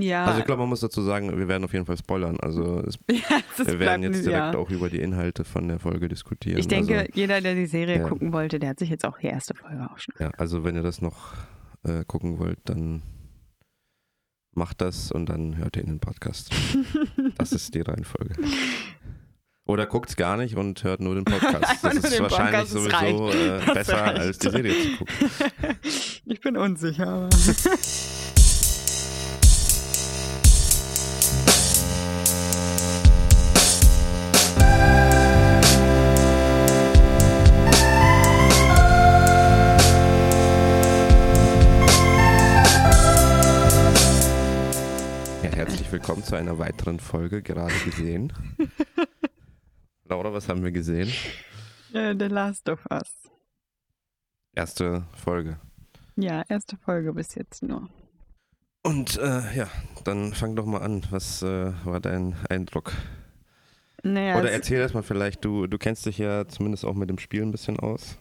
Ja. Also ich glaube, man muss dazu sagen, wir werden auf jeden Fall spoilern. Also es, ja, wir werden jetzt direkt ja. auch über die Inhalte von der Folge diskutieren. Ich denke, also, jeder, der die Serie ja. gucken wollte, der hat sich jetzt auch die erste Folge auch schon. ja, also wenn ihr das noch äh, gucken wollt, dann macht das und dann hört ihr in den Podcast. Das ist die Reihenfolge. Oder guckt es gar nicht und hört nur den Podcast. Das ist wahrscheinlich Podcast, sowieso äh, besser, als die Serie zu gucken. Ich bin unsicher. Einer weiteren Folge, gerade gesehen. Laura, was haben wir gesehen? äh, The Last of Us. Erste Folge. Ja, erste Folge bis jetzt nur. Und äh, ja, dann fang doch mal an. Was äh, war dein Eindruck? Naja, Oder erzähl erst mal vielleicht, du, du kennst dich ja zumindest auch mit dem Spiel ein bisschen aus,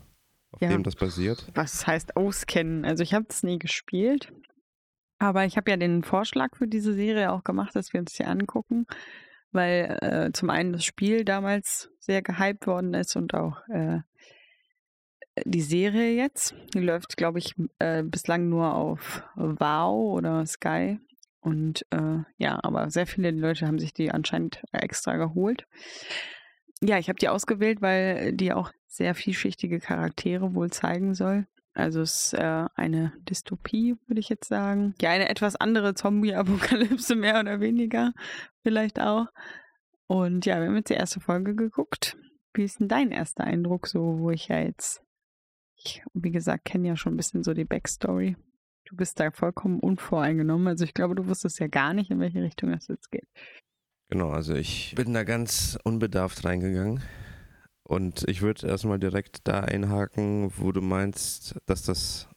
auf Ja. dem das basiert. was heißt auskennen? Also ich habe es nie gespielt, aber ich habe ja den Vorschlag für diese Serie auch gemacht, dass wir uns die angucken, weil äh, zum einen das Spiel damals sehr gehypt worden ist und auch äh, die Serie jetzt. Die läuft, glaube ich, äh, bislang nur auf Wow oder Sky. Und äh, ja, aber sehr viele Leute haben sich die anscheinend extra geholt. Ja, ich habe die ausgewählt, weil die auch sehr vielschichtige Charaktere wohl zeigen soll. Also es ist äh, eine Dystopie, würde ich jetzt sagen. Ja, eine etwas andere Zombie-Apokalypse, mehr oder weniger, vielleicht auch. Und ja, wir haben jetzt die erste Folge geguckt. Wie ist denn dein erster Eindruck, so wo ich ja jetzt, ich, wie gesagt, kenne ja schon ein bisschen so die Backstory. Du bist da vollkommen unvoreingenommen. Also ich glaube, du wusstest ja gar nicht, in welche Richtung das jetzt geht. Genau, also ich bin da ganz unbedarft reingegangen. Und ich würde erstmal direkt da einhaken, wo du meinst, dass das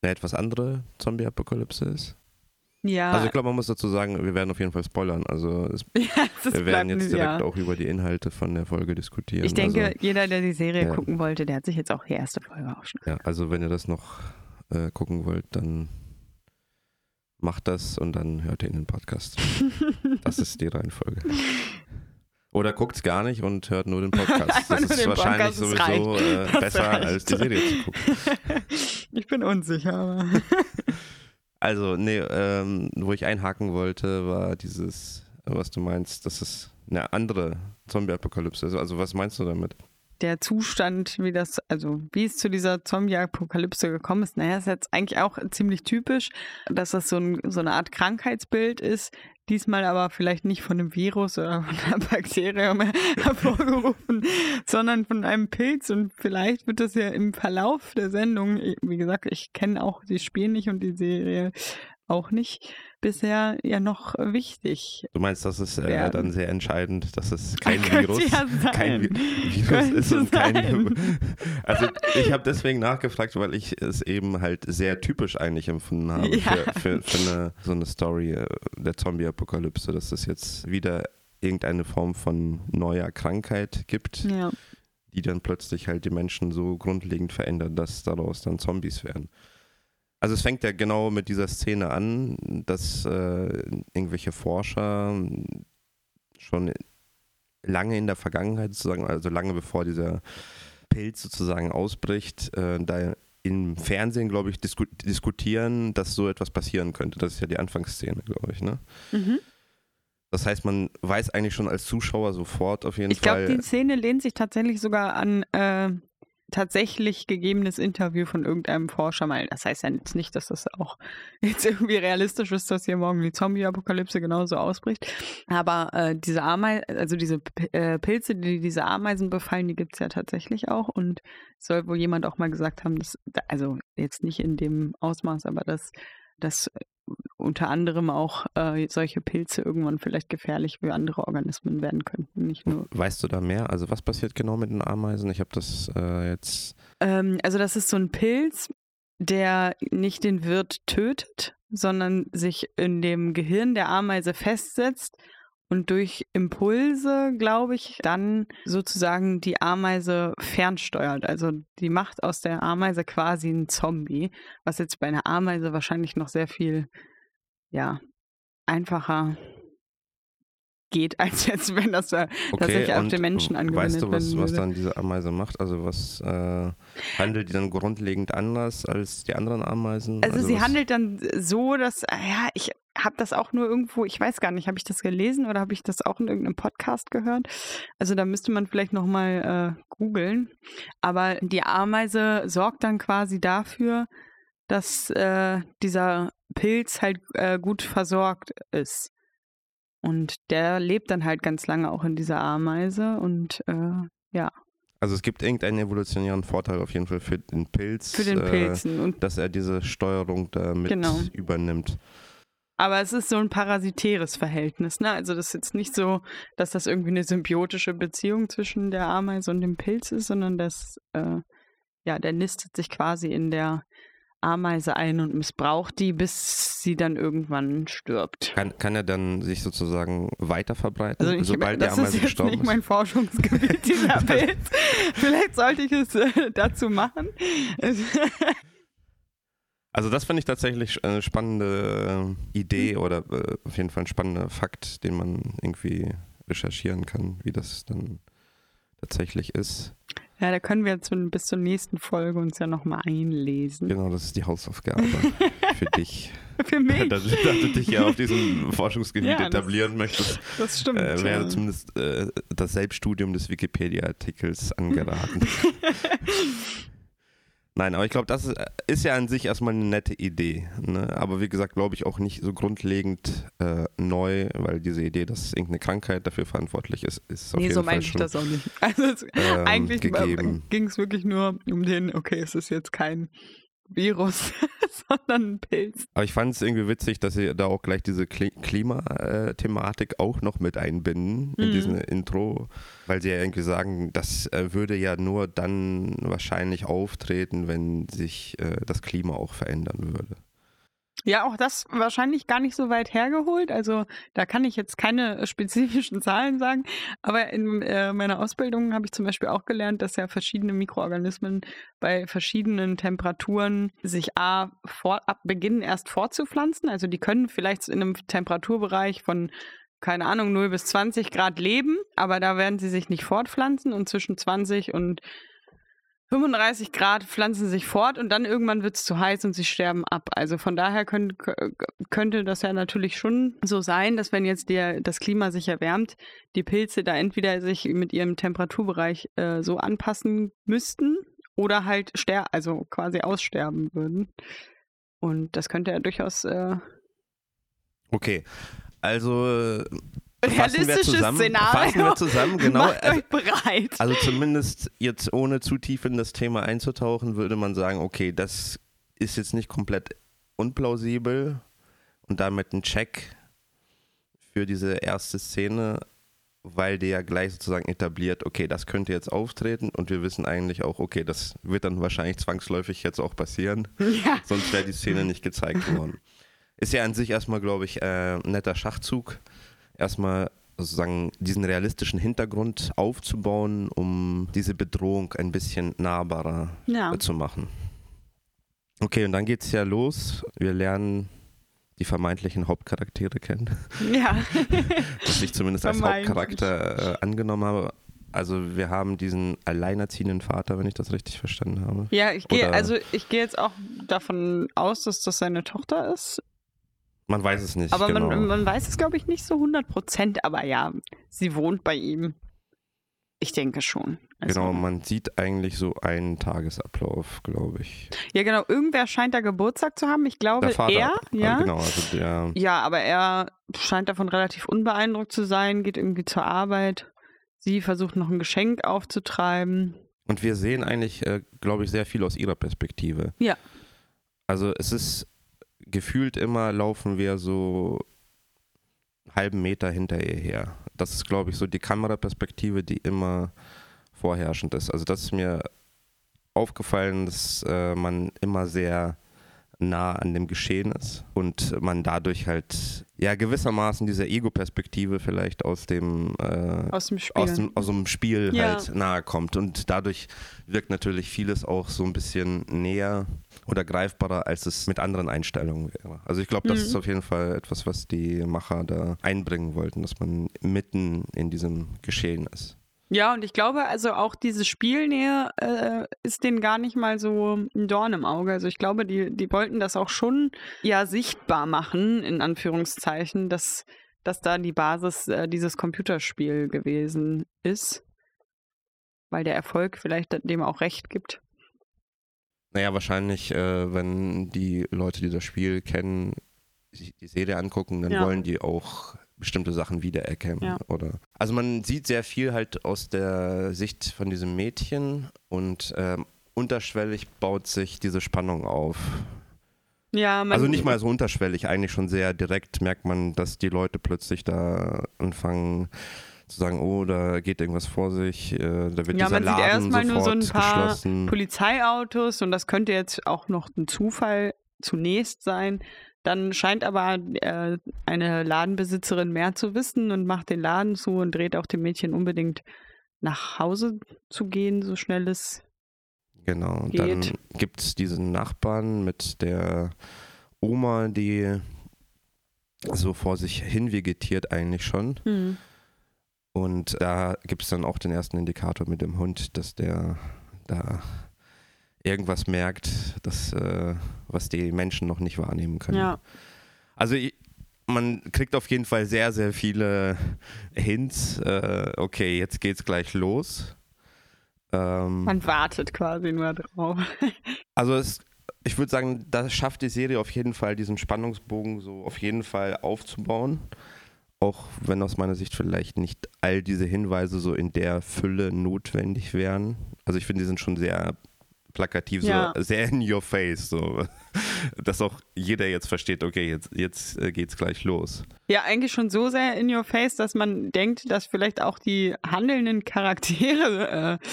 eine etwas andere Zombie-Apokalypse ist. Ja, Also ich glaube, man muss dazu sagen, wir werden auf jeden Fall spoilern. Also es, ja wir werden jetzt direkt ja. auch über die Inhalte von der Folge diskutieren. Ich denke, also, jeder, der die Serie ja. gucken wollte, der hat sich jetzt auch die erste Folge auch schon. ja, also wenn ihr das noch äh, gucken wollt, dann macht das und dann hört ihr in den Podcast. Das ist die Reihenfolge. Oder guckt es gar nicht und hört nur den Podcast. Das ist wahrscheinlich Podcast, sowieso äh, besser, reicht. als die Serie zu gucken. Ich bin unsicher, aber. Also, nee, ähm, wo ich einhaken wollte, war dieses, was du meinst, dass es eine andere Zombie-Apokalypse ist. Also, was meinst du damit? Der Zustand, wie das, also wie es zu dieser Zombie-Apokalypse gekommen ist, naja, ist jetzt eigentlich auch ziemlich typisch, dass das so, ein, so eine Art Krankheitsbild ist, diesmal aber vielleicht nicht von einem Virus oder von einer Bakterium hervorgerufen, sondern von einem Pilz. Und vielleicht wird das ja im Verlauf der Sendung, wie gesagt, ich kenne auch die Spiele nicht und die Serie auch nicht, bisher ja noch wichtig. Du meinst, das ist äh, dann sehr entscheidend, dass es kein Könnte Virus, ja kein Vi Virus Könnte ist und kein. Also ich habe deswegen nachgefragt, weil ich es eben halt sehr typisch eigentlich empfunden habe Ja. für, für, für eine, so eine Story äh, der Zombie-Apokalypse, dass es jetzt wieder irgendeine Form von neuer Krankheit gibt, Ja. die dann plötzlich halt die Menschen so grundlegend verändert, dass daraus dann Zombies werden. Also es fängt ja genau mit dieser Szene an, dass äh, irgendwelche Forscher schon lange in der Vergangenheit sozusagen, also lange bevor dieser Pilz sozusagen ausbricht, äh, da im Fernsehen, glaube ich, disku diskutieren, dass so etwas passieren könnte. Das ist ja die Anfangsszene, glaube ich. Ne? Mhm. Das heißt, man weiß eigentlich schon als Zuschauer sofort auf jeden Ich glaube, Fall. die Szene lehnt sich tatsächlich sogar an äh, tatsächlich gegebenes Interview von irgendeinem Forscher mal. Das heißt ja jetzt nicht, dass das auch jetzt irgendwie realistisch ist, dass hier morgen die Zombie-Apokalypse genauso ausbricht. Aber äh, diese Ameisen, also diese äh, Pilze, die diese Ameisen befallen, die gibt es ja tatsächlich auch. Und soll wohl jemand auch mal gesagt haben, dass, also jetzt nicht in dem Ausmaß, aber dass, dass unter anderem auch äh, solche Pilze irgendwann vielleicht gefährlich für andere Organismen werden könnten. Nicht nur. Weißt du da mehr? Also was passiert genau mit den Ameisen? Ich habe das äh, jetzt. Ähm, also das ist so ein Pilz, der nicht den Wirt tötet, sondern sich in dem Gehirn der Ameise festsetzt und durch Impulse, glaube ich, dann sozusagen die Ameise fernsteuert. Also die macht aus der Ameise quasi einen Zombie, was jetzt bei einer Ameise wahrscheinlich noch sehr viel, ja, einfacher geht, als jetzt, wenn das äh, tatsächlich auf den Menschen angewendet Weißt du, was, was dann diese Ameise macht? Also was äh, handelt die dann grundlegend anders als die anderen Ameisen? Also, sie was, handelt dann so, dass, äh, ja, ich habe das auch nur irgendwo, ich weiß gar nicht, habe ich das gelesen oder habe ich das auch in irgendeinem Podcast gehört? Also da müsste man vielleicht nochmal äh, googeln. Aber die Ameise sorgt dann quasi dafür, dass äh, dieser Pilz halt äh, gut versorgt ist. Und der lebt dann halt ganz lange auch in dieser Ameise und äh, Also es gibt irgendeinen evolutionären Vorteil auf jeden Fall für den Pilz. für den äh, Pilzen. Und dass er diese Steuerung da mit Genau. übernimmt. Aber es ist so ein parasitäres Verhältnis, ne? Also das ist jetzt nicht so, dass das irgendwie eine symbiotische Beziehung zwischen der Ameise und dem Pilz ist, sondern das, äh, ja, der nistet sich quasi in der Ameise ein und missbraucht die, bis sie dann irgendwann stirbt. Kann, kann er dann sich sozusagen weiter verbreiten, Also sobald die das Ameise ist jetzt gestorben nicht ist? mein Forschungsgebiet, dieser Pilz. Vielleicht sollte ich es äh, dazu machen. Also das finde ich tatsächlich eine spannende äh, Idee Hm. oder äh, auf jeden Fall ein spannender Fakt, den man irgendwie recherchieren kann, wie das dann tatsächlich ist. Ja, da können wir jetzt bis zur nächsten Folge uns ja nochmal einlesen. Genau, das ist die Hausaufgabe für dich. Für mich. dass, dass du dich ja auf diesem Forschungsgebiet Ja, das- etablieren möchtest, Das stimmt. äh, wäre zumindest äh, das Selbststudium des Wikipedia-Artikels angeraten. Nein, aber ich glaube, das ist, ist ja an sich erstmal eine nette Idee. Ne? Aber wie gesagt, glaube ich auch nicht so grundlegend äh, neu, weil diese Idee, dass irgendeine Krankheit dafür verantwortlich ist, ist auf nee, jeden so Fall meine ich das auch nicht. Also es, ähm, eigentlich ging es wirklich nur um den, okay, es ist jetzt kein Virus, sondern ein Pilz. Aber ich fand es irgendwie witzig, dass sie da auch gleich diese Kli- Klimathematik auch noch mit einbinden in Mhm. diesem Intro, weil sie ja irgendwie sagen, das äh, würde ja nur dann wahrscheinlich auftreten, wenn sich äh, das Klima auch verändern würde. Ja, auch das wahrscheinlich gar nicht so weit hergeholt. Also da kann ich jetzt keine spezifischen Zahlen sagen. Aber in äh, meiner Ausbildung habe ich zum Beispiel auch gelernt, dass ja verschiedene Mikroorganismen bei verschiedenen Temperaturen sich A, vor, ab beginnen erst fortzupflanzen. Also die können vielleicht in einem Temperaturbereich von keine Ahnung, 0 bis 20 Grad leben, aber da werden sie sich nicht fortpflanzen und zwischen 20 und 35 Grad pflanzen sich fort und dann irgendwann wird es zu heiß und sie sterben ab. Also von daher könnt, könnte das ja natürlich schon so sein, dass wenn jetzt der, das Klima sich erwärmt, die Pilze da entweder sich mit ihrem Temperaturbereich äh, so anpassen müssten oder halt ster also quasi aussterben würden. Und das könnte ja durchaus äh, Okay, also äh, realistisches zusammen. Szenario. Fassen wir zusammen, genau. Macht Also, euch bereit. also zumindest jetzt ohne zu tief in das Thema einzutauchen, würde man sagen, okay, das ist jetzt nicht komplett unplausibel und damit ein Check für diese erste Szene, weil der ja gleich sozusagen etabliert, okay, das könnte jetzt auftreten und wir wissen eigentlich auch, okay, das wird dann wahrscheinlich zwangsläufig jetzt auch passieren, ja. sonst wäre die Szene nicht gezeigt worden. Ist ja an sich erstmal, glaube ich, äh, ein netter Schachzug. Erstmal sozusagen diesen realistischen Hintergrund aufzubauen, um diese Bedrohung ein bisschen nahbarer ja. zu machen. Okay, und dann geht es ja los. Wir lernen die vermeintlichen Hauptcharaktere kennen, Ja. was ich zumindest als. Hauptcharakter äh, angenommen habe. Also wir haben diesen alleinerziehenden Vater, wenn ich das richtig verstanden habe. Ja, ich gehe, also ich gehe jetzt auch davon aus, dass das seine Tochter ist. Man weiß es nicht. Aber genau. man, man weiß es, glaube ich, nicht so 100 Prozent. Aber ja, sie wohnt bei ihm. Ich denke schon. Also, Genau, man sieht eigentlich so einen Tagesablauf, glaube ich. Ja, genau. Irgendwer scheint da Geburtstag zu haben. Ich glaube, er. Ja. Genau, also der. Ja, aber er scheint davon relativ unbeeindruckt zu sein, geht irgendwie zur Arbeit. Sie versucht noch ein Geschenk aufzutreiben. Und wir sehen eigentlich, äh, glaube ich, sehr viel aus ihrer Perspektive. Ja. Also es ist gefühlt immer laufen wir so einen halben Meter hinter ihr her. Das ist, glaube ich, so die Kameraperspektive, die immer vorherrschend ist. Also das ist mir aufgefallen, dass äh, man immer sehr nah an dem Geschehen ist und man dadurch halt ja gewissermaßen diese Ego-Perspektive vielleicht aus dem äh, Aus dem Spiel. aus dem, aus dem Spiel Ja. halt nahe kommt. Und dadurch wirkt natürlich vieles auch so ein bisschen näher oder greifbarer, als es mit anderen Einstellungen wäre. Also ich glaube, das Mhm. ist auf jeden Fall etwas, was die Macher da einbringen wollten, dass man mitten in diesem Geschehen ist. Ja, und ich glaube, also auch diese Spielnähe äh, ist denen gar nicht mal so ein Dorn im Auge. Also ich glaube, die, die wollten das auch schon ja sichtbar machen, in Anführungszeichen, dass, dass da die Basis äh, dieses Computerspiel gewesen ist. Weil der Erfolg vielleicht dem auch recht gibt. Naja, wahrscheinlich, äh, wenn die Leute, die das Spiel kennen, sich die Serie angucken, dann Ja. wollen die auch bestimmte Sachen wiedererkennen. Ja. Oder also man sieht sehr viel halt aus der Sicht von diesem Mädchen und ähm, unterschwellig baut sich diese Spannung auf. Ja, Also nicht mal so unterschwellig, eigentlich schon sehr direkt merkt man, dass die Leute plötzlich da anfangen zu sagen, oh, da geht irgendwas vor sich, äh, da wird Ja, dieser man sieht Laden erstmal nur so ein paar. Polizeiautos und das könnte jetzt auch noch ein Zufall zunächst sein. Dann scheint aber äh, eine Ladenbesitzerin mehr zu wissen und macht den Laden zu und dreht auch dem Mädchen unbedingt nach Hause zu gehen, so schnell es. Genau, und geht. dann gibt es diesen Nachbarn mit der Oma, die so vor sich hin vegetiert eigentlich schon. Hm. Und da gibt es dann auch den ersten Indikator mit dem Hund, dass der da irgendwas merkt, das, äh, was die Menschen noch nicht wahrnehmen können. Ja, Also ich, man kriegt auf jeden Fall sehr, sehr viele Hints. Äh, okay, jetzt geht's gleich los. Ähm, man wartet quasi nur drauf. also es, ich würde sagen, da schafft die Serie auf jeden Fall, diesen Spannungsbogen so auf jeden Fall aufzubauen. Auch wenn aus meiner Sicht vielleicht nicht all diese Hinweise so in der Fülle notwendig wären. Also ich finde, die sind schon sehr plakativ, Ja. so sehr in your face, so dass auch jeder jetzt versteht, okay, jetzt, jetzt äh, geht's gleich los. Ja, eigentlich schon so sehr in your face, dass man denkt, dass vielleicht auch die handelnden Charaktere äh,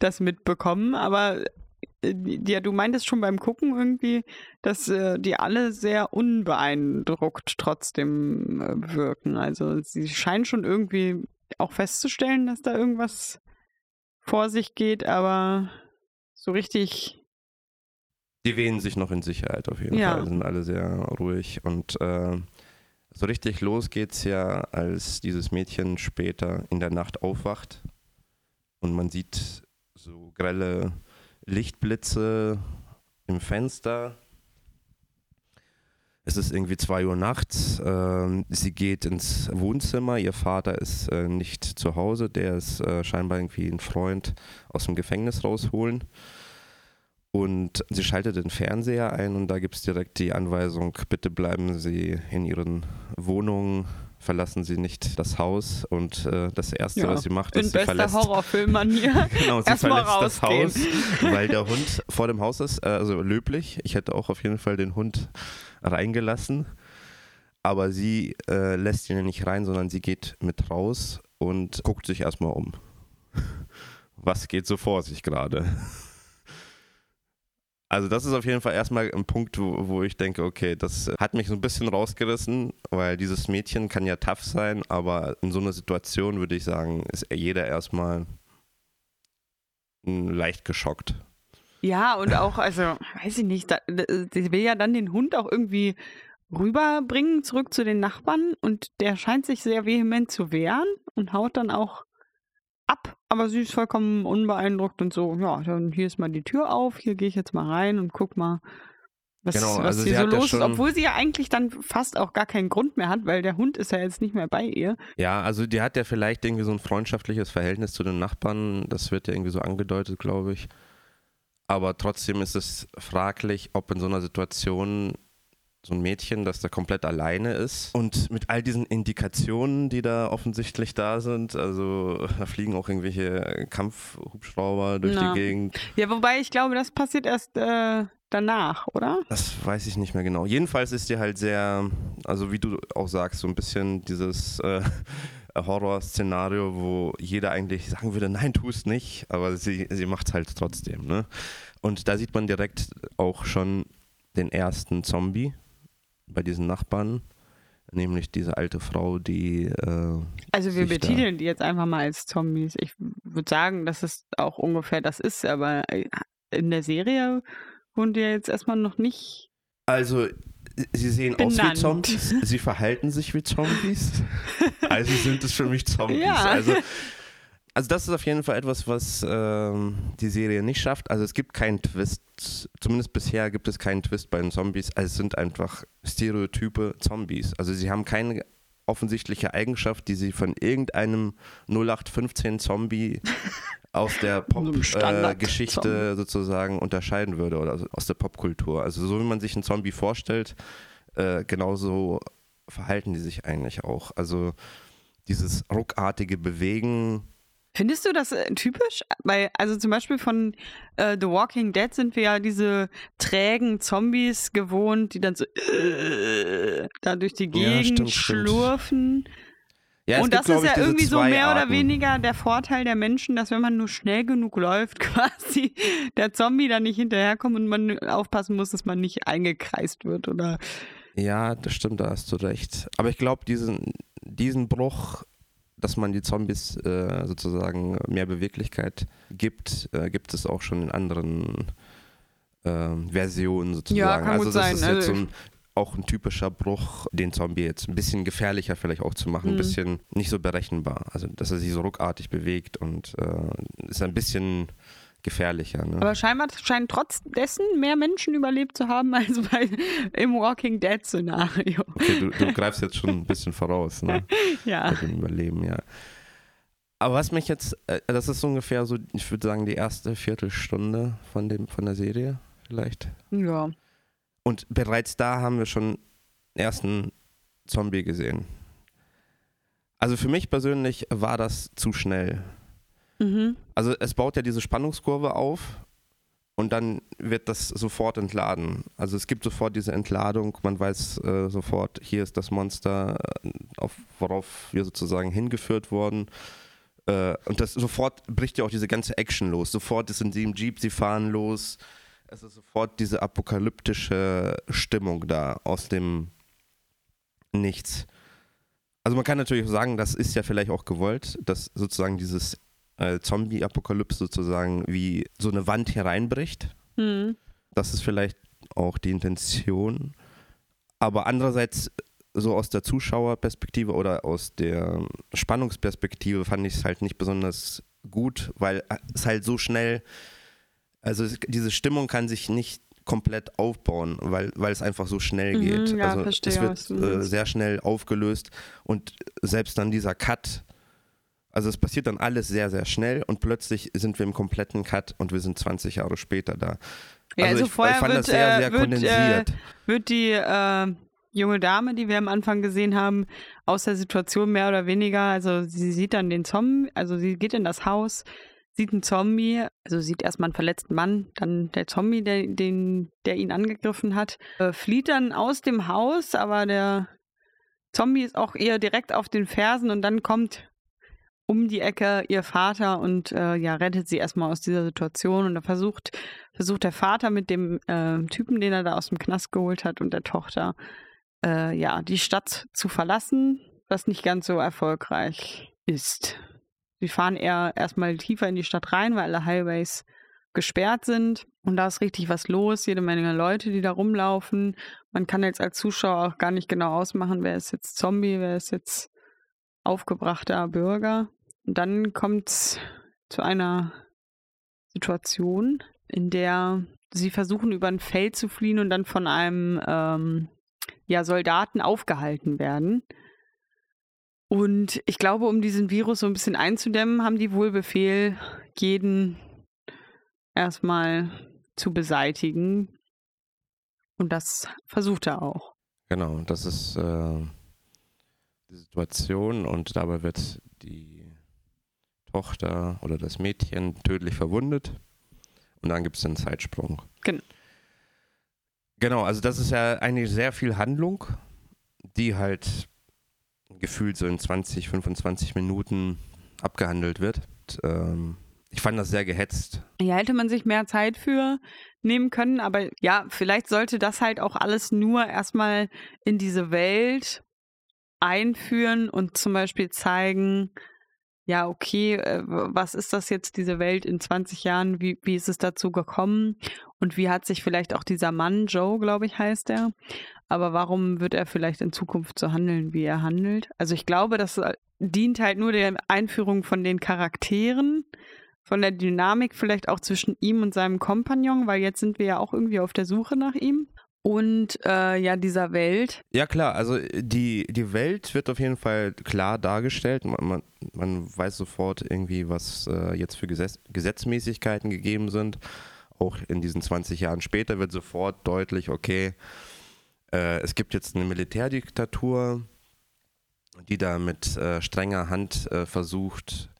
das mitbekommen. Aber ja, du meintest schon beim Gucken irgendwie, dass äh, die alle sehr unbeeindruckt trotzdem äh, wirken. Also sie scheinen schon irgendwie auch festzustellen, dass da irgendwas vor sich geht, aber so richtig. Die wehen sich noch in Sicherheit auf jeden Ja. Fall, sind alle sehr ruhig und äh, so richtig los geht's ja, als dieses Mädchen später in der Nacht aufwacht und man sieht so grelle Lichtblitze im Fenster. Es ist irgendwie 2 Uhr nachts. Ähm, sie geht ins Wohnzimmer. Ihr Vater ist äh, nicht zu Hause. Der ist äh, scheinbar irgendwie ein Freund aus dem Gefängnis rausholen. Und sie schaltet den Fernseher ein und da gibt es direkt die Anweisung, bitte bleiben Sie in Ihren Wohnungen, verlassen Sie nicht das Haus. Und äh, das Erste, Ja, was sie macht, In ist, sie bester verlässt, Horrorfilmmanier. genau, sie verlässt das Haus, weil der Hund vor dem Haus ist, äh, also löblich. Ich hätte auch auf jeden Fall den Hund reingelassen. Aber sie äh, lässt ihn ja nicht rein, sondern sie geht mit raus und guckt sich erstmal um. Was geht so vor sich gerade? Also das ist auf jeden Fall erstmal ein Punkt, wo, wo ich denke, okay, das hat mich so ein bisschen rausgerissen, weil dieses Mädchen kann ja tough sein, aber in so einer Situation würde ich sagen, ist jeder erstmal leicht geschockt. Ja, und auch, also, weiß ich nicht, sie will ja dann den Hund auch irgendwie rüberbringen, zurück zu den Nachbarn und der scheint sich sehr vehement zu wehren und haut dann auch ab, aber sie ist vollkommen unbeeindruckt und so, ja, dann hier ist mal die Tür auf, hier gehe ich jetzt mal rein und guck mal, was, Genau, was also hier sie so los ist, obwohl sie ja eigentlich dann fast auch gar keinen Grund mehr hat, weil der Hund ist ja jetzt nicht mehr bei ihr. Ja, also die hat ja vielleicht irgendwie so ein freundschaftliches Verhältnis zu den Nachbarn, das wird ja irgendwie so angedeutet, glaube ich. Aber trotzdem ist es fraglich, ob in so einer Situation so ein Mädchen, das da komplett alleine ist und mit all diesen Indikationen, die da offensichtlich da sind, also da fliegen auch irgendwelche Kampfhubschrauber durch Na. die Gegend. Ja, wobei ich glaube, das passiert erst äh, danach, oder? Das weiß ich nicht mehr genau. Jedenfalls ist die halt sehr, also wie du auch sagst, so ein bisschen dieses äh, Horror-Szenario, wo jeder eigentlich sagen würde, nein, tu es nicht, aber sie, sie macht es halt trotzdem. Ne? Und da sieht man direkt auch schon den ersten Zombie bei diesen Nachbarn, nämlich diese alte Frau, die äh, Also wir betiteln die jetzt einfach mal als Zombies. Ich würde sagen, dass es auch ungefähr das ist, aber äh, in der Serie wurden ja jetzt erstmal noch nicht. Also, sie sehen Benannt. aus wie Zombies, sie verhalten sich wie Zombies. also sind es für mich Zombies. Ja. Also, also das ist auf jeden Fall etwas, was ähm, die Serie nicht schafft. Also es gibt keinen Twist, zumindest bisher gibt es keinen Twist bei den Zombies. Also es sind einfach stereotype Zombies. Also sie haben keine offensichtliche Eigenschaft, die sie von irgendeinem 0815 Zombie aus der. Pop-Geschichte sozusagen unterscheiden würde oder aus der Popkultur. Also so wie man sich einen Zombie vorstellt, äh, genauso verhalten die sich eigentlich auch. Also dieses ruckartige Bewegen, Findest du das äh, typisch? Weil, also zum Beispiel von äh, The Walking Dead sind wir ja diese trägen Zombies gewohnt, die dann so äh, da durch die Ja, Gegend stimmt, stimmt. schlurfen. Ja, Und das ist ja irgendwie so mehr oder Arten. weniger der Vorteil der Menschen, dass wenn man nur schnell genug läuft, quasi der Zombie dann nicht hinterherkommt und man aufpassen muss, dass man nicht eingekreist wird oder Ja, das stimmt, da hast du recht. Aber ich glaube, diesen, diesen Bruch, dass man die Zombies äh, sozusagen mehr Beweglichkeit gibt, äh, gibt es auch schon in anderen ähm, Versionen sozusagen. Ja, kann also gut das sein. ist jetzt Also so ein, auch ein typischer Bruch, den Zombie jetzt ein bisschen gefährlicher vielleicht auch zu machen, ein Mhm. bisschen nicht so berechenbar. Also dass er sich so ruckartig bewegt und äh, ist ein bisschen gefährlicher. Ne? Aber scheinbar scheinen trotz dessen mehr Menschen überlebt zu haben als bei, im Walking Dead Szenario. Okay, du, du greifst jetzt schon ein bisschen voraus. Ne? Ja. bei dem Überleben, ja. Aber was mich jetzt, äh, das ist ungefähr so, ich würde sagen, die erste Viertelstunde von, dem, von der Serie vielleicht. Ja. Und bereits da haben wir schon ersten Zombie gesehen. Also für mich persönlich war das zu schnell. Mhm. Also es baut ja diese Spannungskurve auf und dann wird das sofort entladen. Also es gibt sofort diese Entladung, man weiß äh, sofort, hier ist das Monster, äh, auf, worauf wir sozusagen hingeführt wurden. Äh, und das sofort bricht ja auch diese ganze Action los. Sofort sind sie im Jeep, sie fahren los. Es ist sofort diese apokalyptische Stimmung da aus dem Nichts. Also man kann natürlich sagen, das ist ja vielleicht auch gewollt, dass sozusagen dieses äh, Zombie-Apokalypse sozusagen wie so eine Wand hereinbricht. Mhm. Das ist vielleicht auch die Intention. Aber andererseits, so aus der Zuschauerperspektive oder aus der Spannungsperspektive fand ich es halt nicht besonders gut, weil es halt so schnell, also es, diese Stimmung kann sich nicht komplett aufbauen, weil, weil es einfach so schnell Mhm, geht. ja, also verstehe, es wird äh, sehr schnell aufgelöst und selbst dann dieser Cut, also es passiert dann alles sehr, sehr schnell und plötzlich sind wir im kompletten Cut und wir sind 20 Jahre später da. Ja, also, ich, vorher ich fand wird, das sehr, äh, sehr wird, kondensiert. Äh, wird die äh, junge Dame, die wir am Anfang gesehen haben, aus der Situation mehr oder weniger, also sie sieht dann den Zombie, also sie geht in das Haus, sieht einen Zombie, also sieht erstmal einen verletzten Mann, dann der Zombie, der, den, der ihn angegriffen hat, äh, flieht dann aus dem Haus, aber der Zombie ist auch eher direkt auf den Fersen und dann kommt um die Ecke ihr Vater und äh, ja, rettet sie erstmal aus dieser Situation und da versucht, versucht der Vater mit dem äh, Typen, den er da aus dem Knast geholt hat und der Tochter, äh, ja, die Stadt zu verlassen, was nicht ganz so erfolgreich ist. Sie fahren eher erstmal tiefer in die Stadt rein, weil alle Highways gesperrt sind. Und da ist richtig was los, jede Menge Leute, die da rumlaufen. Man kann jetzt als Zuschauer auch gar nicht genau ausmachen, wer ist jetzt Zombie, wer ist jetzt aufgebrachter Bürger. Und dann kommt es zu einer Situation, in der sie versuchen, über ein Feld zu fliehen und dann von einem ähm, ja, Soldaten aufgehalten werden. Und ich glaube, um diesen Virus so ein bisschen einzudämmen, haben die wohl Befehl, jeden erstmal zu beseitigen. Und das versucht er auch. Genau, das ist äh, die Situation und dabei wird die Tochter oder das Mädchen tödlich verwundet und dann gibt es den Zeitsprung. Genau. Genau, also das ist ja eigentlich sehr viel Handlung, die halt gefühlt so in 20, 25 Minuten abgehandelt wird. Und, ähm, ich fand das sehr gehetzt. Ja, hätte man sich mehr Zeit für nehmen können, aber ja, vielleicht sollte das halt auch alles nur erstmal in diese Welt einführen und zum Beispiel zeigen, ja, okay, äh, was ist das jetzt, diese Welt in 20 Jahren, wie, wie ist es dazu gekommen? Und wie hat sich vielleicht auch dieser Mann, Joe, glaube ich, heißt er, aber warum wird er vielleicht in Zukunft so handeln, wie er handelt? Also ich glaube, das äh, dient halt nur der Einführung von den Charakteren, von der Dynamik vielleicht auch zwischen ihm und seinem Kompagnon, weil jetzt sind wir ja auch irgendwie auf der Suche nach ihm. Und äh, ja, dieser Welt. Ja klar, also die, die Welt wird auf jeden Fall klar dargestellt. Man, man, man weiß sofort irgendwie, was äh, jetzt für Gesetz, Gesetzmäßigkeiten gegeben sind. Auch in diesen 20 Jahren später wird sofort deutlich, okay, äh, es gibt jetzt eine Militärdiktatur, die da mit äh, strenger Hand äh, versucht,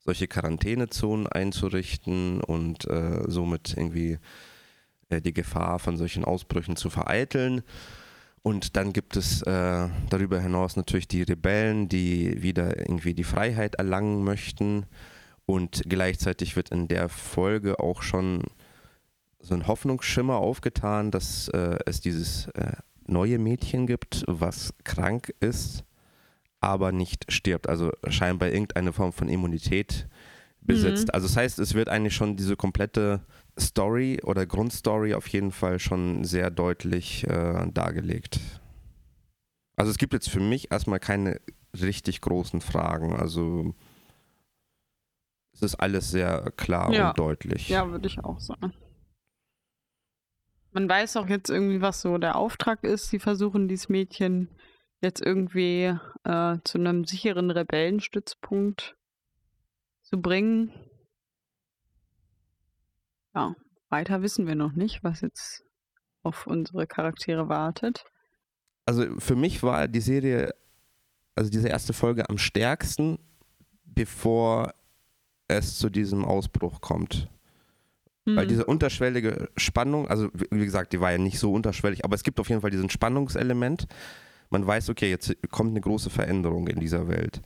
solche Quarantänezonen einzurichten und äh, somit irgendwie äh, die Gefahr von solchen Ausbrüchen zu vereiteln. Und dann gibt es äh, darüber hinaus natürlich die Rebellen, die wieder irgendwie die Freiheit erlangen möchten. Und gleichzeitig wird in der Folge auch schon so ein Hoffnungsschimmer aufgetan, dass äh, es dieses äh, neue Mädchen gibt, was krank ist, aber nicht stirbt. Also scheinbar irgendeine Form von Immunität besitzt. Mhm. Also das heißt, es wird eigentlich schon diese komplette Story oder Grundstory auf jeden Fall schon sehr deutlich äh, dargelegt. Also es gibt jetzt für mich erstmal keine richtig großen Fragen. Also es ist alles sehr klar ja. und deutlich. Ja, würde ich auch sagen. Man weiß auch jetzt irgendwie, was so der Auftrag ist. Sie versuchen dieses Mädchen jetzt irgendwie äh, zu einem sicheren Rebellenstützpunkt zu bringen. Ja, weiter wissen wir noch nicht, was jetzt auf unsere Charaktere wartet. Also für mich war die Serie, also diese erste Folge am stärksten, bevor es zu diesem Ausbruch kommt. Mhm. Weil diese unterschwellige Spannung, also wie gesagt, die war ja nicht so unterschwellig, aber es gibt auf jeden Fall diesen Spannungselement. Man weiß, okay, jetzt kommt eine große Veränderung in dieser Welt.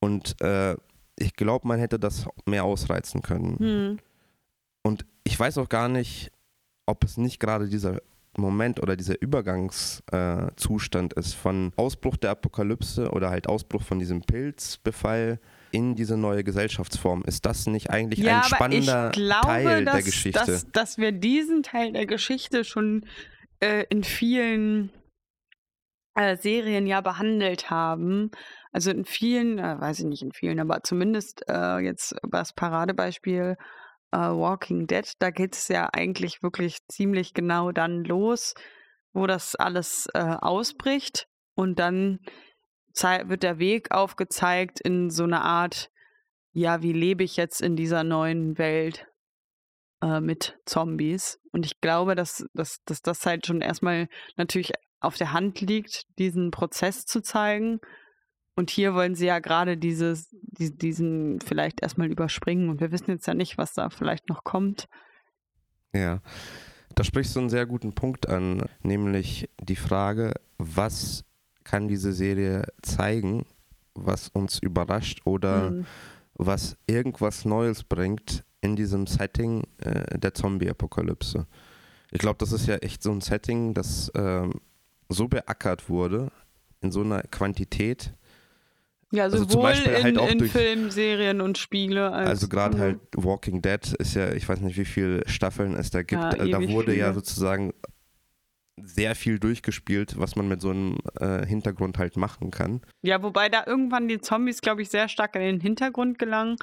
Und äh, ich glaube, man hätte das mehr ausreizen können. Mhm. Und ich weiß auch gar nicht, ob es nicht gerade dieser Moment oder dieser Übergangszustand äh, ist von Ausbruch der Apokalypse oder halt Ausbruch von diesem Pilzbefall in diese neue Gesellschaftsform. Ist das nicht eigentlich ja, ein spannender glaube, Teil dass, der Geschichte? Dass, dass wir diesen Teil der Geschichte schon äh, in vielen äh, Serien ja behandelt haben. Also in vielen, äh, weiß ich nicht in vielen, aber zumindest äh, jetzt das Paradebeispiel äh, Walking Dead, da geht es ja eigentlich wirklich ziemlich genau dann los, wo das alles äh, ausbricht und dann wird der Weg aufgezeigt in so eine Art, ja, wie lebe ich jetzt in dieser neuen Welt äh, mit Zombies? Und ich glaube, dass, dass, dass das halt schon erstmal natürlich auf der Hand liegt, diesen Prozess zu zeigen. Und hier wollen sie ja gerade dieses, die, diesen vielleicht erstmal überspringen. Und wir wissen jetzt ja nicht, was da vielleicht noch kommt. Ja, da sprichst du einen sehr guten Punkt an, nämlich die Frage, was kann diese Serie zeigen, was uns überrascht oder mhm. was irgendwas Neues bringt in diesem Setting äh, der Zombie-Apokalypse. Ich glaube, das ist ja echt so ein Setting, das äh, so beackert wurde, in so einer Quantität. Ja, also sowohl also in, halt in Filmen, Serien und Spiele. Als, also gerade halt Walking Dead ist ja, ich weiß nicht, wie viele Staffeln es da gibt. Ja, da wurde viele. ja sozusagen sehr viel durchgespielt, was man mit so einem äh, Hintergrund halt machen kann. Ja, wobei da irgendwann die Zombies, glaube ich, sehr stark in den Hintergrund gelangen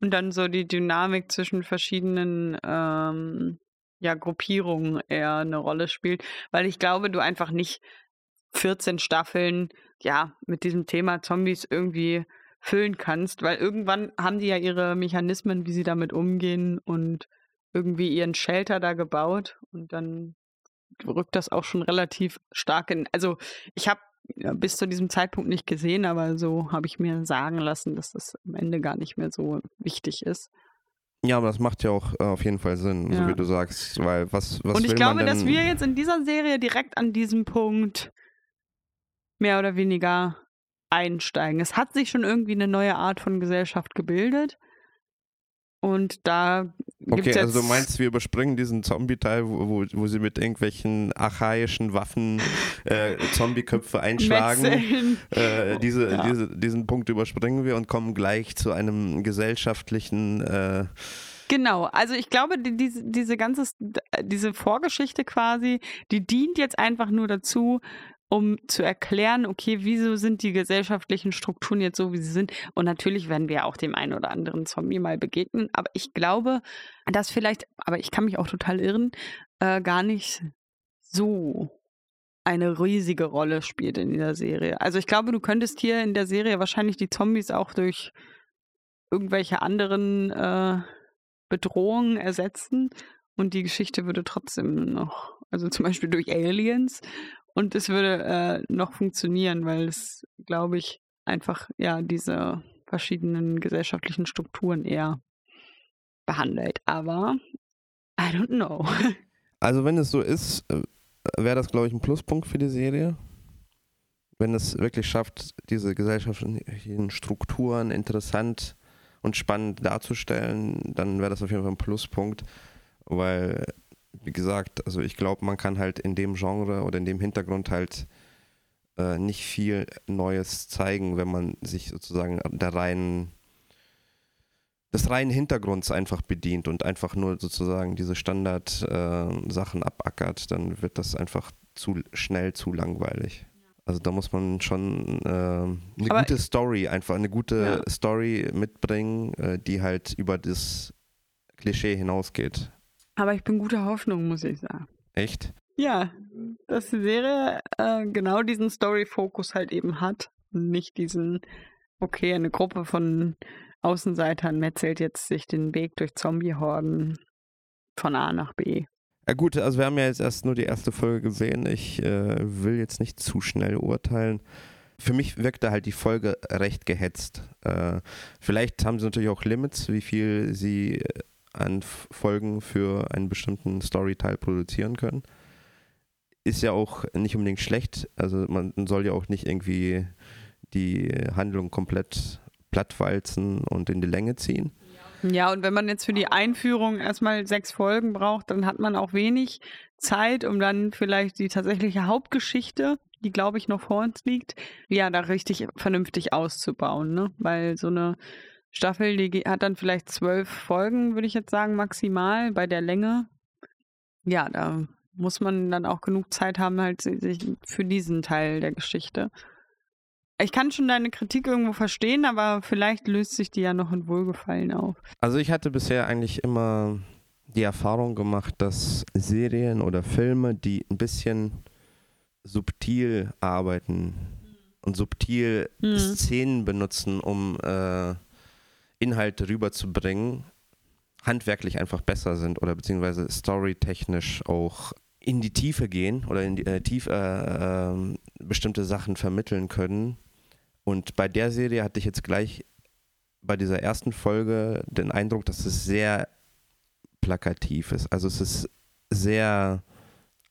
und dann so die Dynamik zwischen verschiedenen ähm, ja, Gruppierungen eher eine Rolle spielt, weil ich glaube, du einfach nicht 14 Staffeln ja mit diesem Thema Zombies irgendwie füllen kannst, weil irgendwann haben die ja ihre Mechanismen, wie sie damit umgehen und irgendwie ihren Shelter da gebaut und dann rückt das auch schon relativ stark in. Also ich habe bis zu diesem Zeitpunkt nicht gesehen, aber so habe ich mir sagen lassen, dass das am Ende gar nicht mehr so wichtig ist. Ja, aber das macht ja auch äh, auf jeden Fall Sinn, ja. so wie du sagst, weil was, was Und ich glaube, dass wir jetzt in dieser Serie direkt an diesem Punkt mehr oder weniger einsteigen. Es hat sich schon irgendwie eine neue Art von Gesellschaft gebildet. Und da Okay, also du meinst, wir überspringen diesen Zombie-Teil, wo, wo, wo, sie mit irgendwelchen archaischen Waffen äh, Zombie-Köpfe einschlagen. Äh, diese, ja. diese, diesen Punkt überspringen wir und kommen gleich zu einem gesellschaftlichen äh, Genau, also ich glaube, die, diese, diese ganze, diese Vorgeschichte quasi, die dient jetzt einfach nur dazu, um zu erklären, okay, wieso sind die gesellschaftlichen Strukturen jetzt so, wie sie sind. Und natürlich werden wir auch dem einen oder anderen Zombie mal begegnen. Aber ich glaube, dass vielleicht, aber ich kann mich auch total irren, äh, gar nicht so eine riesige Rolle spielt in dieser Serie. Also ich glaube, du könntest hier in der Serie wahrscheinlich die Zombies auch durch irgendwelche anderen äh, Bedrohungen ersetzen und die Geschichte würde trotzdem noch, also zum Beispiel durch Aliens und es würde äh, noch funktionieren, weil es, glaube ich, einfach ja diese verschiedenen gesellschaftlichen Strukturen eher behandelt. Aber I don't know. Also wenn es so ist, äh, wäre das, glaube ich, ein Pluspunkt für die Serie. Wenn es wirklich schafft, diese gesellschaftlichen Strukturen interessant und spannend darzustellen, dann wäre das auf jeden Fall ein Pluspunkt, weil wie gesagt, also ich glaube, man kann halt in dem Genre oder in dem Hintergrund halt äh, nicht viel Neues zeigen, wenn man sich sozusagen der reinen des reinen Hintergrunds einfach bedient und einfach nur sozusagen diese Standard-Sachen äh, abackert, dann wird das einfach zu schnell zu langweilig. Also da muss man schon äh, eine Aber gute Story, einfach eine gute ja. Story mitbringen, äh, die halt über das Klischee hinausgeht. Aber ich bin guter Hoffnung, muss ich sagen. Echt? Ja, dass die Serie äh, genau diesen Story-Fokus halt eben hat. Nicht diesen, okay, eine Gruppe von Außenseitern metzelt jetzt sich den Weg durch Zombie-Horden von A nach B. Ja gut, also wir haben ja jetzt erst nur die erste Folge gesehen. Ich äh, will jetzt nicht zu schnell urteilen. Für mich wirkte halt die Folge recht gehetzt. Äh, vielleicht haben sie natürlich auch Limits, wie viel sie äh, an Folgen für einen bestimmten Storyteil produzieren können. Ist ja auch nicht unbedingt schlecht. Also man soll ja auch nicht irgendwie die Handlung komplett plattwalzen und in die Länge ziehen. Ja, und wenn man jetzt für die Einführung erstmal sechs Folgen braucht, dann hat man auch wenig Zeit, um dann vielleicht die tatsächliche Hauptgeschichte, die glaube ich noch vor uns liegt, ja, da richtig vernünftig auszubauen, ne? Weil so eine Staffel, die hat dann vielleicht zwölf Folgen, würde ich jetzt sagen, maximal bei der Länge. Ja, da muss man dann auch genug Zeit haben, halt sich für diesen Teil der Geschichte. Ich kann schon deine Kritik irgendwo verstehen, aber vielleicht löst sich die ja noch in Wohlgefallen auf. Also ich hatte bisher eigentlich immer die Erfahrung gemacht, dass Serien oder Filme, die ein bisschen subtil arbeiten und subtil mhm. Szenen benutzen, um äh, Inhalte rüberzubringen, handwerklich einfach besser sind oder beziehungsweise storytechnisch auch in die Tiefe gehen oder in die äh, Tiefe äh, äh, bestimmte Sachen vermitteln können. Und bei der Serie hatte ich jetzt gleich bei dieser ersten Folge den Eindruck, dass es sehr plakativ ist. Also es ist sehr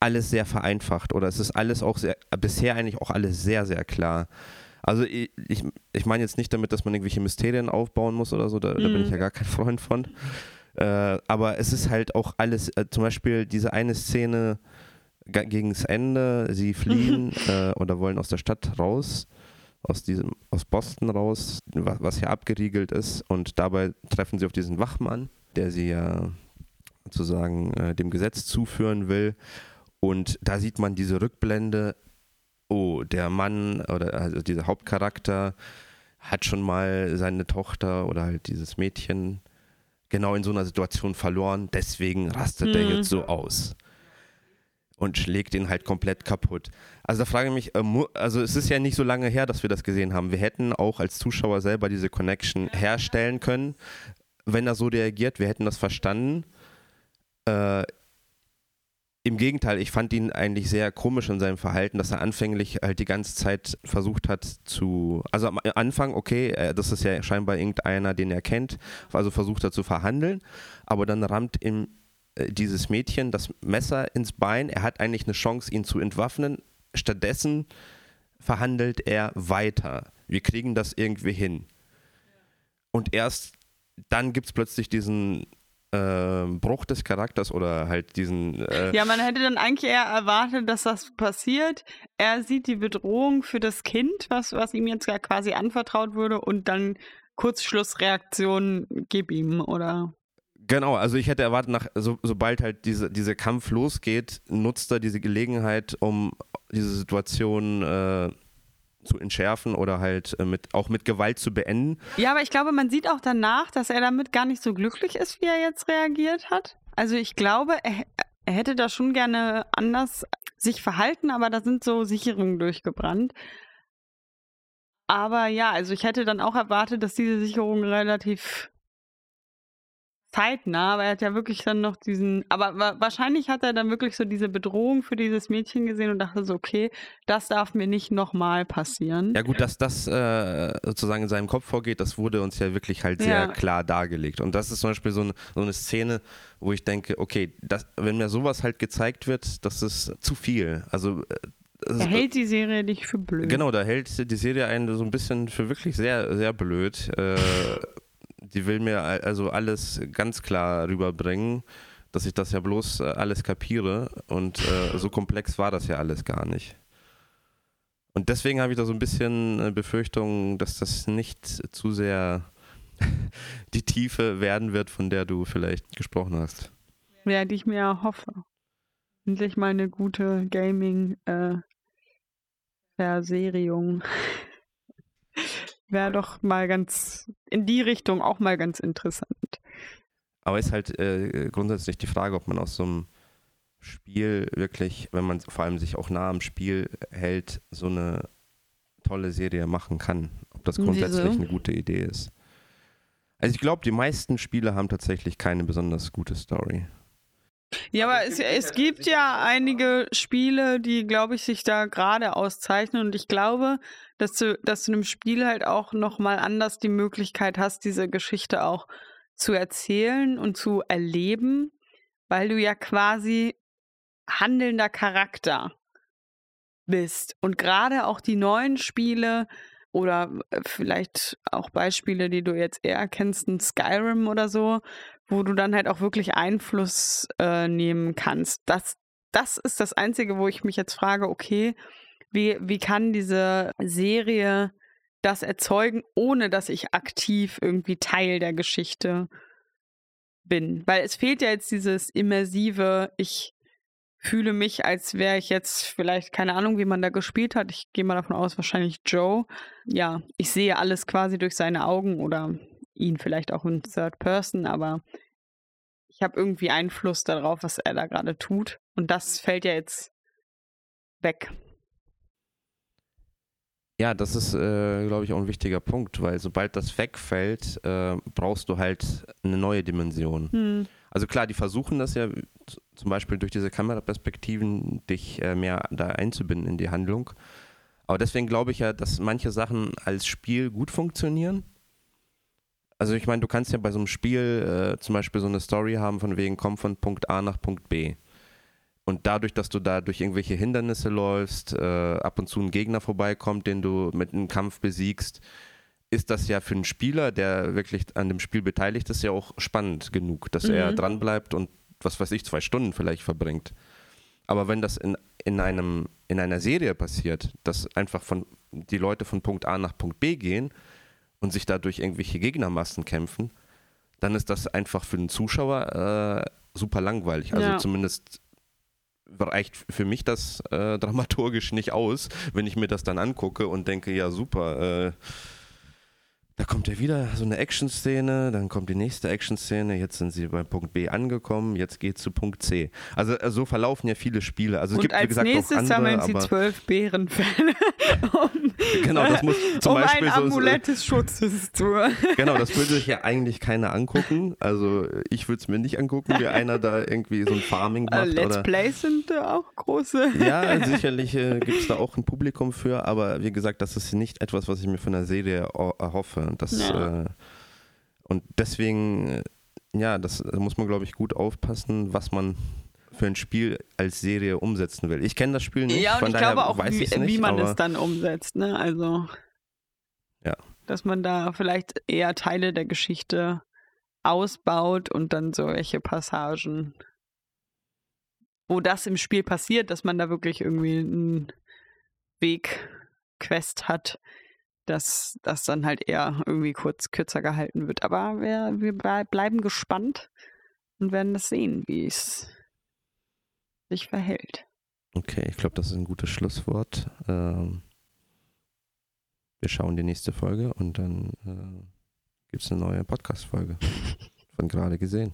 alles sehr vereinfacht oder es ist alles auch sehr, bisher eigentlich auch alles sehr, sehr klar. Also ich, ich, ich meine jetzt nicht damit, dass man irgendwelche Mysterien aufbauen muss oder so, da, mhm. da bin ich mhm. ja gar kein Freund von. Äh, aber es ist halt auch alles, äh, zum Beispiel diese eine Szene gegen das Ende, sie fliehen äh, oder wollen aus der Stadt raus, aus diesem, aus Boston raus, was, was ja abgeriegelt ist, und dabei treffen sie auf diesen Wachmann, der sie ja sozusagen äh, dem Gesetz zuführen will. Und da sieht man diese Rückblende oh, der Mann oder also dieser Hauptcharakter hat schon mal seine Tochter oder halt dieses Mädchen genau in so einer Situation verloren, deswegen rastet mhm. er jetzt so aus und schlägt ihn halt komplett kaputt. Also da frage ich mich, äh, also es ist ja nicht so lange her, dass wir das gesehen haben. Wir hätten auch als Zuschauer selber diese Connection herstellen können, wenn er so reagiert. Wir hätten das verstanden. Äh, im Gegenteil, ich fand ihn eigentlich sehr komisch in seinem Verhalten, dass er anfänglich halt die ganze Zeit versucht hat zu, also am Anfang, okay, äh, das ist ja scheinbar irgendeiner, den er kennt, also versucht er zu verhandeln, aber dann rammt ihm äh, dieses Mädchen das Messer ins Bein, er hat eigentlich eine Chance, ihn zu entwaffnen, stattdessen verhandelt er weiter. Wir kriegen das irgendwie hin. Und erst dann gibt es plötzlich diesen äh, Bruch des Charakters oder halt diesen. Äh ja, man hätte dann eigentlich eher erwartet, dass das passiert. Er sieht die Bedrohung für das Kind, was, was ihm jetzt ja quasi anvertraut wurde, und dann Kurzschlussreaktion, gib ihm, oder? Genau, also ich hätte erwartet, nach, so, sobald halt diese, dieser Kampf losgeht, nutzt er diese Gelegenheit, um diese Situation äh, zu entschärfen oder halt äh, mit, auch mit Gewalt zu beenden. Ja, aber ich glaube, man sieht auch danach, dass er damit gar nicht so glücklich ist, wie er jetzt reagiert hat. Also ich glaube, er, er hätte da schon gerne anders sich verhalten, aber da sind so Sicherungen durchgebrannt. Aber ja, also ich hätte dann auch erwartet, dass diese Sicherungen relativ zeitnah, aber er hat ja wirklich dann noch diesen, aber wa wahrscheinlich hat er dann wirklich so diese Bedrohung für dieses Mädchen gesehen und dachte so, okay, das darf mir nicht nochmal passieren. Ja gut, dass das äh, sozusagen in seinem Kopf vorgeht, das wurde uns ja wirklich halt sehr ja. klar dargelegt. Und das ist zum Beispiel so eine, so eine Szene, wo ich denke, okay, das, wenn mir sowas halt gezeigt wird, das ist zu viel. Also äh, da hält die Serie dich für blöd. Genau, da hält die Serie einen so ein bisschen für wirklich sehr, sehr blöd. Äh, die will mir also alles ganz klar rüberbringen, dass ich das ja bloß äh, alles kapiere und äh, so komplex war das ja alles gar nicht. Und deswegen habe ich da so ein bisschen äh, Befürchtung, dass das nicht zu sehr die Tiefe werden wird, von der du vielleicht gesprochen hast. Ja, die ich mir hoffe. Endlich mal eine gute Gaming-Verseriung. Äh, wäre doch mal ganz in die Richtung auch mal ganz interessant. Aber ist halt äh, grundsätzlich die Frage, ob man aus so einem Spiel wirklich, wenn man vor allem sich auch nah am Spiel hält, so eine tolle Serie machen kann. Ob das grundsätzlich Wieso? eine gute Idee ist. Also ich glaube, die meisten Spiele haben tatsächlich keine besonders gute Story. Ja, aber es, es gibt ja einige Spiele, die, glaube ich, sich da gerade auszeichnen. Und ich glaube, dass du, dass du in einem Spiel halt auch nochmal anders die Möglichkeit hast, diese Geschichte auch zu erzählen und zu erleben, weil du ja quasi handelnder Charakter bist. Und gerade auch die neuen Spiele oder äh, vielleicht auch Beispiele, die du jetzt eher kennst, ein Skyrim oder so, wo du dann halt auch wirklich Einfluss äh, nehmen kannst. Das, das ist das Einzige, wo ich mich jetzt frage, okay, wie, wie kann diese Serie das erzeugen, ohne dass ich aktiv irgendwie Teil der Geschichte bin? Weil es fehlt ja jetzt dieses immersive, ich fühle mich, als wäre ich jetzt vielleicht, keine Ahnung, wie man da gespielt hat. Ich gehe mal davon aus, wahrscheinlich Joe. Ja, ich sehe alles quasi durch seine Augen oder ihn vielleicht auch in Third Person, aber ich habe irgendwie Einfluss darauf, was er da gerade tut. Und das fällt ja jetzt weg. Ja, das ist, äh, glaube ich, auch ein wichtiger Punkt, weil sobald das wegfällt, äh, brauchst du halt eine neue Dimension. Hm. Also klar, die versuchen das ja zum Beispiel durch diese Kameraperspektiven, dich äh, mehr da einzubinden in die Handlung. Aber deswegen glaube ich ja, dass manche Sachen als Spiel gut funktionieren also ich meine, du kannst ja bei so einem Spiel äh, zum Beispiel so eine Story haben von wegen, komm von Punkt A nach Punkt B. Und dadurch, dass du da durch irgendwelche Hindernisse läufst, äh, ab und zu ein Gegner vorbeikommt, den du mit einem Kampf besiegst, ist das ja für einen Spieler, der wirklich an dem Spiel beteiligt ist, ja auch spannend genug, dass mhm. er dranbleibt und was weiß ich, zwei Stunden vielleicht verbringt. Aber wenn das in, in, einem, in einer Serie passiert, dass einfach von die Leute von Punkt A nach Punkt B gehen, und sich da durch irgendwelche Gegnermassen kämpfen, dann ist das einfach für den Zuschauer äh, super langweilig. Also ja. zumindest reicht für mich das äh, dramaturgisch nicht aus, wenn ich mir das dann angucke und denke, ja super, äh, da kommt ja wieder so eine Action-Szene, dann kommt die nächste Action-Szene, jetzt sind sie bei Punkt B angekommen, jetzt geht es zu Punkt C. Also äh, so verlaufen ja viele Spiele. Also es Und gibt, als wie gesagt, nächstes andere, sammeln sie zwölf Bärenfälle, um, genau, das muss zum um Beispiel ein Amulett des Schutzes zu... genau, das würde sich ja eigentlich keiner angucken. Also ich würde es mir nicht angucken, wie einer da irgendwie so ein Farming äh, macht. Let's oder, Plays sind äh, auch große... ja, sicherlich äh, gibt es da auch ein Publikum für, aber wie gesagt, das ist nicht etwas, was ich mir von der Serie erhoffe. Das, ja. äh, und deswegen, äh, ja, das da muss man, glaube ich, gut aufpassen, was man für ein Spiel als Serie umsetzen will. Ich kenne das Spiel nicht, ja, und von ich daher glaube auch, weiß wie, nicht, wie man es dann umsetzt. Ne? Also, ja. dass man da vielleicht eher Teile der Geschichte ausbaut und dann solche Passagen, wo das im Spiel passiert, dass man da wirklich irgendwie einen Weg, Quest hat, dass das dann halt eher irgendwie kurz kürzer gehalten wird. Aber wir, wir bleiben gespannt, und werden das sehen, wie es sich verhält. Okay, ich glaube, das ist ein gutes Schlusswort. Ähm, wir schauen die nächste Folge und dann äh, gibt es eine neue Podcast-Folge von gerade gesehen.